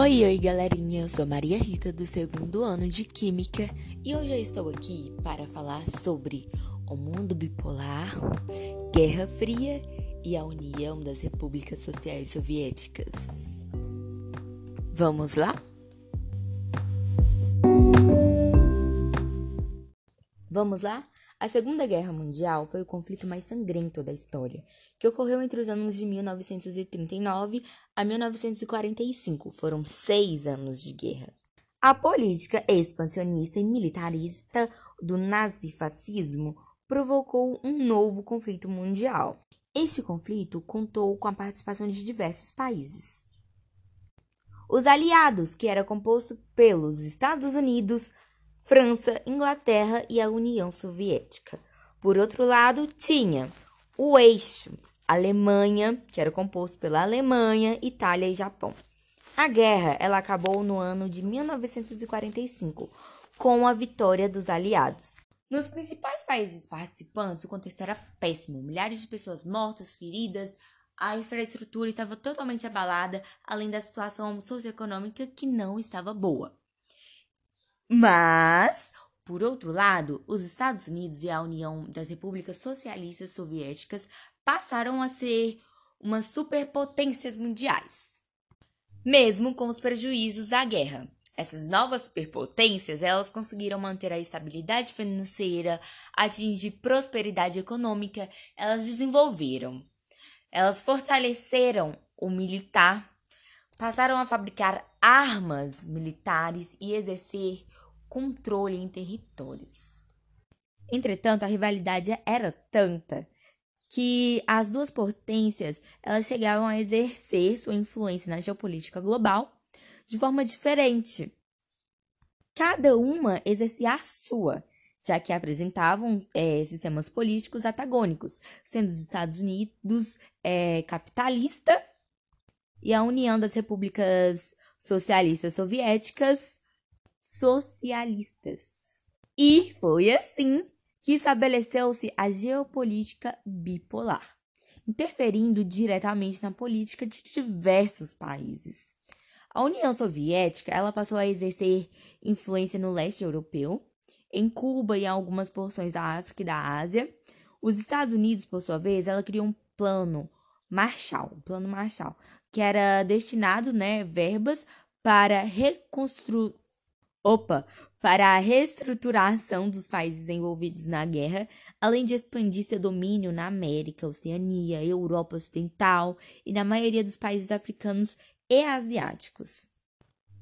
Oi, oi, galerinha. Eu sou Maria Rita do segundo ano de Química e hoje eu estou aqui para falar sobre o mundo bipolar, Guerra Fria e a União das Repúblicas Sociais Soviéticas. Vamos lá? Vamos lá? A Segunda Guerra Mundial foi o conflito mais sangrento da história, que ocorreu entre os anos de 1939 a 1945. Foram seis anos de guerra. A política expansionista e militarista do nazifascismo provocou um novo conflito mundial. Este conflito contou com a participação de diversos países. Os aliados, que era composto pelos Estados Unidos, França, Inglaterra e a União Soviética. Por outro lado, tinha o eixo Alemanha, que era composto pela Alemanha, Itália e Japão. A guerra ela acabou no ano de 1945 com a vitória dos aliados. Nos principais países participantes, o contexto era péssimo. Milhares de pessoas mortas, feridas, a infraestrutura estava totalmente abalada, além da situação socioeconômica que não estava boa. Mas, por outro lado, os Estados Unidos e a União das Repúblicas Socialistas Soviéticas passaram a ser umas superpotências mundiais, mesmo com os prejuízos da guerra. Essas novas superpotências, elas conseguiram manter a estabilidade financeira, atingir prosperidade econômica, elas desenvolveram. Elas fortaleceram o militar, passaram a fabricar armas militares e exercer controle em territórios. Entretanto, a rivalidade era tanta que as duas potências elas chegavam a exercer sua influência na geopolítica global de forma diferente. Cada uma exercia a sua, já que apresentavam é, sistemas políticos antagônicos, sendo os Estados Unidos é, capitalista e a União das Repúblicas Socialistas Soviéticas socialistas. E foi assim que estabeleceu-se a geopolítica bipolar, interferindo diretamente na política de diversos países. A União Soviética ela passou a exercer influência no leste europeu, em Cuba e em algumas porções da África e da Ásia. Os Estados Unidos, por sua vez, ela criou um plano Marshall, um plano Marshall, que era destinado, né, verbas para reconstruir opa, para a reestruturação dos países envolvidos na guerra, além de expandir seu domínio na América, Oceania, Europa Ocidental e na maioria dos países africanos e asiáticos.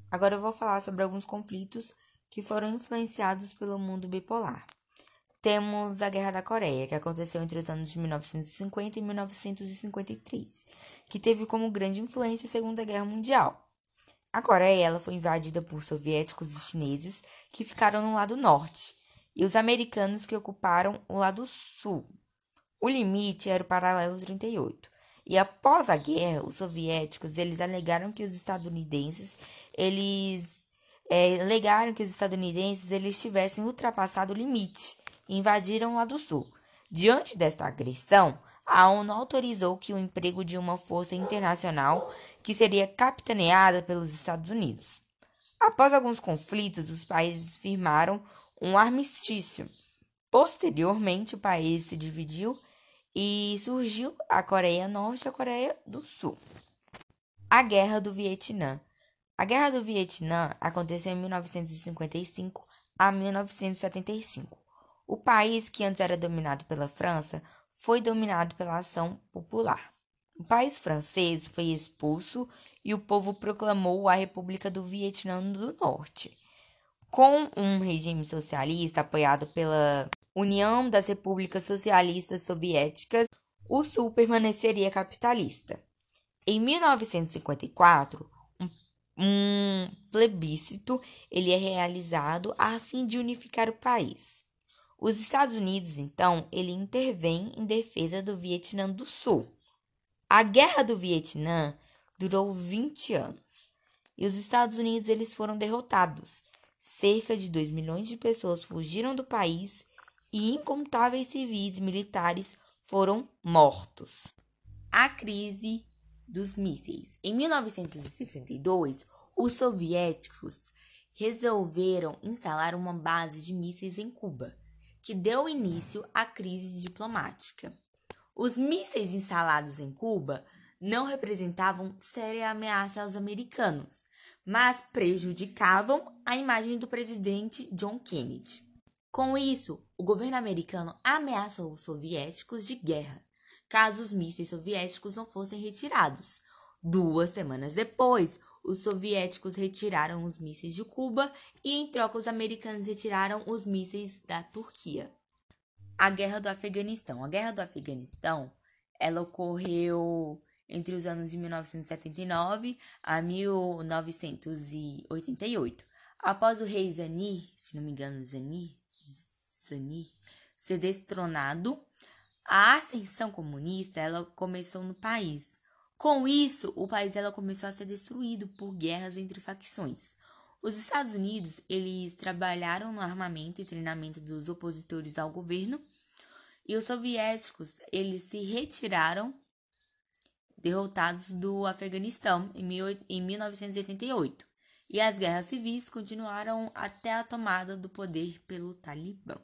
Agora eu vou falar sobre alguns conflitos que foram influenciados pelo mundo bipolar. Temos a Guerra da Coreia, que aconteceu entre os anos de 1950 e 1953, que teve como grande influência a Segunda Guerra Mundial. A Coreia ela foi invadida por soviéticos e chineses que ficaram no lado norte e os americanos que ocuparam o lado sul. O limite era o paralelo 38. E após a guerra, os soviéticos eles alegaram que os estadunidenses eles é, alegaram que os estadunidenses eles tivessem ultrapassado o limite e invadiram o lado sul. Diante desta agressão, a ONU autorizou que o emprego de uma força internacional que seria capitaneada pelos Estados Unidos. Após alguns conflitos, os países firmaram um armistício. Posteriormente, o país se dividiu e surgiu a Coreia Norte e a Coreia do Sul. A Guerra do Vietnã. A Guerra do Vietnã aconteceu em 1955 a 1975. O país, que antes era dominado pela França, foi dominado pela ação popular. O país francês foi expulso e o povo proclamou a República do Vietnã do Norte. Com um regime socialista apoiado pela União das Repúblicas Socialistas Soviéticas, o Sul permaneceria capitalista. Em 1954, um, plebiscito ele é realizado a fim de unificar o país. Os Estados Unidos, então, ele intervém em defesa do Vietnã do Sul. A Guerra do Vietnã durou 20 anos e os Estados Unidos eles foram derrotados. Cerca de 2 milhões de pessoas fugiram do país e incontáveis civis e militares foram mortos. A crise dos mísseis. Em 1962, Os soviéticos resolveram instalar uma base de mísseis em Cuba, que deu início à crise diplomática. Os mísseis instalados em Cuba não representavam séria ameaça aos americanos, mas prejudicavam a imagem do presidente John Kennedy. Com isso, o governo americano ameaçou os soviéticos de guerra, caso os mísseis soviéticos não fossem retirados. Duas semanas depois, os soviéticos retiraram os mísseis de Cuba e, em troca, os americanos retiraram os mísseis da Turquia. A Guerra do Afeganistão. A Guerra do Afeganistão, ela ocorreu entre os anos de 1979 a 1988. Após o rei Zani, se não me engano, Zani, Zani ser destronado, a ascensão comunista ela começou no país. Com isso, o país ela começou a ser destruído por guerras entre facções. Os Estados Unidos, eles trabalharam no armamento e treinamento dos opositores ao governo, e os soviéticos, eles se retiraram derrotados do Afeganistão em 1988. E as guerras civis continuaram até a tomada do poder pelo Talibã.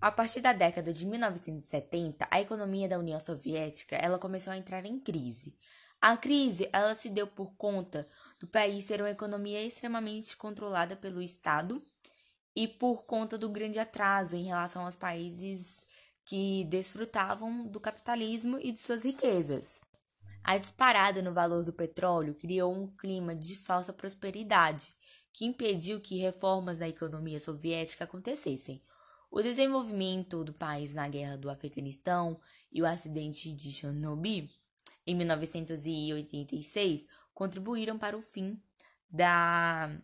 A partir da década de 1970, a economia da União Soviética ela começou a entrar em crise. A crise ela se deu por conta do país ser uma economia extremamente controlada pelo Estado e por conta do grande atraso em relação aos países que desfrutavam do capitalismo e de suas riquezas. A disparada no valor do petróleo criou um clima de falsa prosperidade que impediu que reformas na economia soviética acontecessem. O desenvolvimento do país na guerra do Afeganistão e o acidente de Chernobyl em 1986 contribuíram para o fim da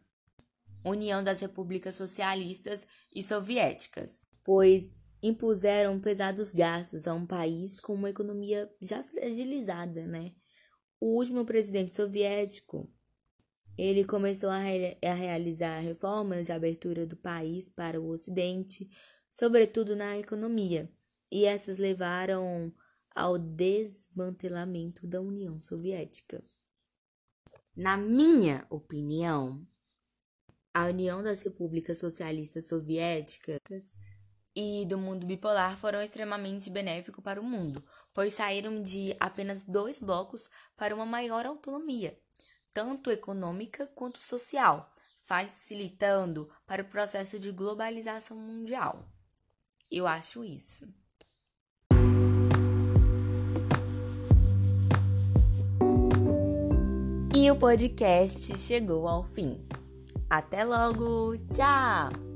União das Repúblicas Socialistas e Soviéticas, pois impuseram pesados gastos a um país com uma economia já fragilizada, né? O último presidente soviético, ele começou a, re a realizar reformas de abertura do país para o Ocidente, sobretudo na economia, e essas levaram ao desmantelamento da União Soviética. Na minha opinião, a União das Repúblicas Socialistas Soviéticas e do mundo bipolar foram extremamente benéficos para o mundo, pois saíram de apenas dois blocos para uma maior autonomia, tanto econômica quanto social, facilitando para o processo de globalização mundial. Eu acho isso. E o podcast chegou ao fim. Até logo! Tchau!